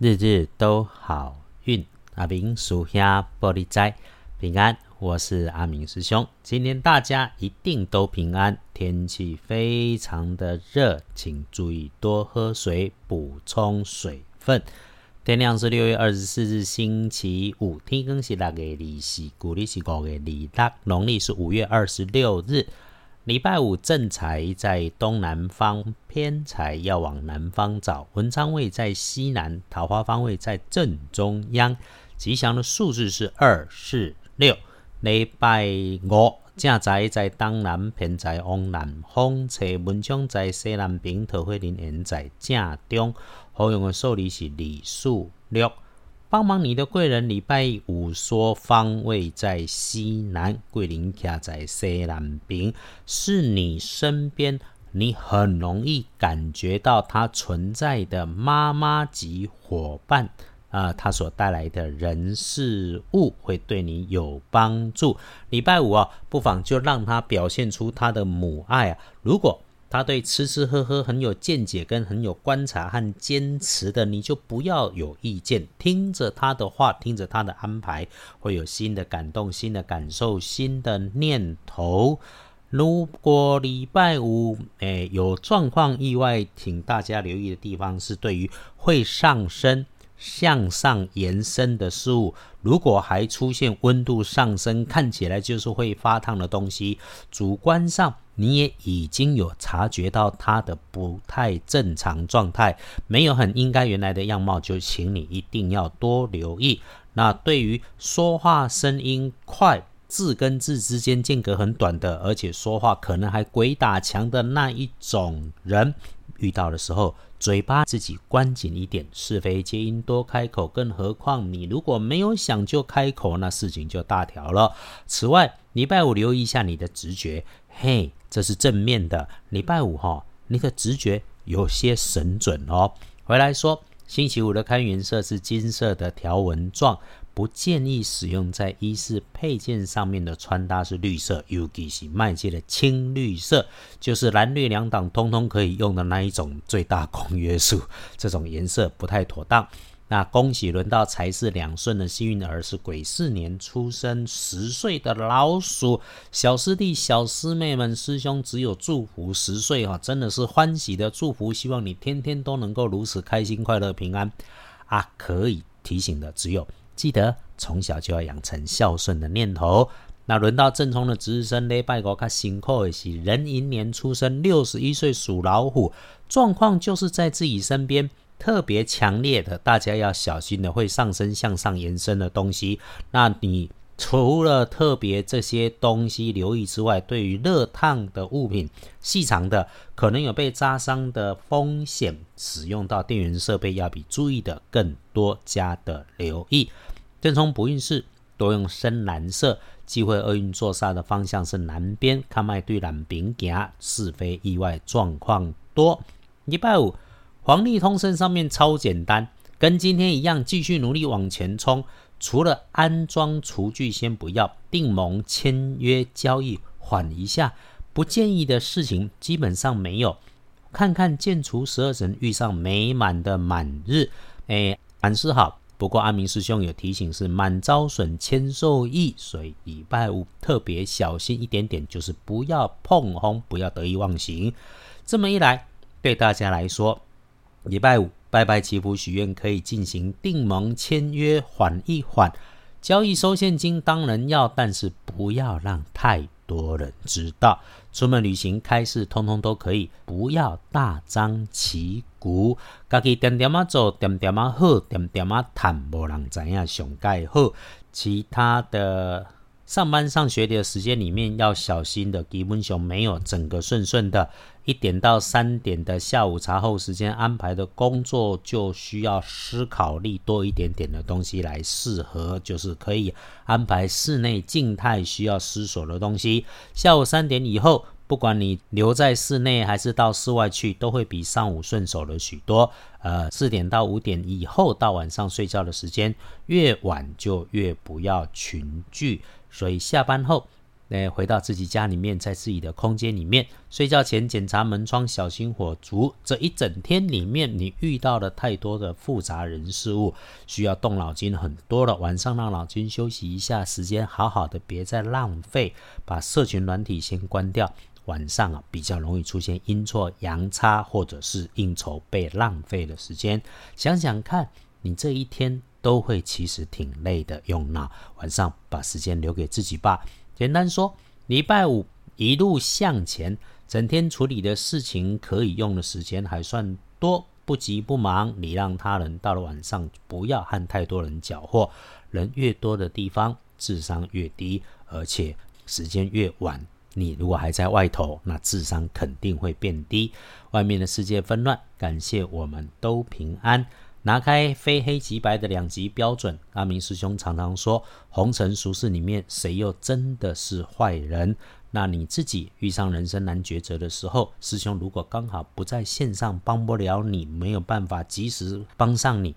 日日都好运。阿明属下玻璃斋平安，我是阿明师兄。今天大家一定都平安。天气非常的热，请注意多喝水，补充水分。天亮是六月二十四日星期五，天更是六月二四，古历是五月二六，农历是五月二十六日。礼拜五正财在东南方，偏财要往南方找。文昌位在西南，桃花方位在正中央。吉祥的数字是二、四、六。礼拜五正财在东南，偏财往南方找。文昌在西南边，桃花林缘在正中。好用的数字是二、四、六。帮忙你的贵人，礼拜五说方位在西南，桂林卡在西南边，是你身边，你很容易感觉到它存在的妈妈级伙伴啊，他所带来的人事物会对你有帮助。礼拜五啊，不妨就让他表现出他的母爱啊，如果。他对吃吃喝喝很有见解，跟很有观察和坚持的，你就不要有意见，听着他的话，听着他的安排，会有新的感动、新的感受、新的念头。如果礼拜五，诶有状况意外，请大家留意的地方是对于会上升。向上延伸的事物，如果还出现温度上升，看起来就是会发烫的东西，主观上你也已经有察觉到它的不太正常状态，没有很应该原来的样貌，就请你一定要多留意。那对于说话声音快、字跟字之间间隔很短的，而且说话可能还鬼打墙的那一种人，遇到的时候。嘴巴自己关紧一点，是非皆因多开口。更何况你如果没有想就开口，那事情就大条了。此外，礼拜五留意一下你的直觉，嘿，这是正面的。礼拜五哈，你的直觉有些神准哦。回来说，星期五的开运色是金色的条纹状。不建议使用在衣饰配件上面的穿搭是绿色，尤其是卖界的青绿色，就是蓝绿两档通通可以用的那一种最大公约数，这种颜色不太妥当。那恭喜轮到财是两顺的幸运儿是癸巳年出生十岁的老鼠，小师弟小师妹们师兄只有祝福十岁哈，真的是欢喜的祝福，希望你天天都能够如此开心快乐平安啊！可以提醒的只有。记得从小就要养成孝顺的念头。那轮到正冲的值日生礼拜五，他辛苦的是壬寅年出生，六十一岁属老虎，状况就是在自己身边特别强烈的，大家要小心的会上升向上延伸的东西。那你除了特别这些东西留意之外，对于热烫的物品、细长的可能有被扎伤的风险，使用到电源设备要比注意的更多加的留意。正冲不运势多用深蓝色，忌讳厄运坐煞的方向是南边，看卖对南边行，是非意外状况多。礼拜五黄历通身上面超简单，跟今天一样，继续努力往前冲。除了安装厨具先不要，订盟签约交易缓一下，不建议的事情基本上没有。看看建厨十二神遇上美满的满日，哎，凡事好。不过阿明师兄有提醒，是满招损，谦受益，所以礼拜五特别小心一点点，就是不要碰红，不要得意忘形。这么一来，对大家来说，礼拜五拜拜祈福许愿可以进行订盟签约，缓一缓。交易收现金当然要，但是不要让太多人知道。出门旅行、开市，通通都可以，不要大张旗鼓。家己点点啊做，点点啊好，点点啊谈，无人知影上盖好。其他的上班上学的时间里面要小心的，基本雄没有整个顺顺的。一点到三点的下午茶后时间安排的工作，就需要思考力多一点点的东西来适合，就是可以安排室内静态需要思索的东西。下午三点以后，不管你留在室内还是到室外去，都会比上午顺手了许多。呃，四点到五点以后到晚上睡觉的时间，越晚就越不要群聚。所以下班后。那回到自己家里面，在自己的空间里面，睡觉前检查门窗，小心火烛。这一整天里面，你遇到了太多的复杂人事物，需要动脑筋很多了。晚上让脑筋休息一下，时间好好的，别再浪费，把社群软体先关掉。晚上啊，比较容易出现阴错阳差，或者是应酬被浪费的时间。想想看，你这一天都会其实挺累的，用脑。晚上把时间留给自己吧。简单说，礼拜五一路向前，整天处理的事情可以用的时间还算多，不急不忙，你让他人。到了晚上，不要和太多人搅和，人越多的地方，智商越低，而且时间越晚。你如果还在外头，那智商肯定会变低。外面的世界纷乱，感谢我们都平安。拿开非黑即白的两极标准，阿明师兄常常说，红尘俗世里面，谁又真的是坏人？那你自己遇上人生难抉择的时候，师兄如果刚好不在线上，帮不了你，没有办法及时帮上你，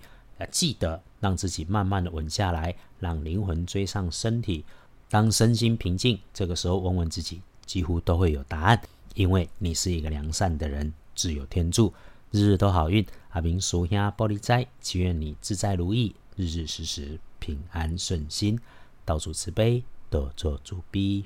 记得让自己慢慢的稳下来，让灵魂追上身体。当身心平静，这个时候问问自己。几乎都会有答案，因为你是一个良善的人，自有天助，日日都好运。阿明属下玻璃斋，祈愿你自在如意，日日时时平安顺心，到处慈悲，多做主逼。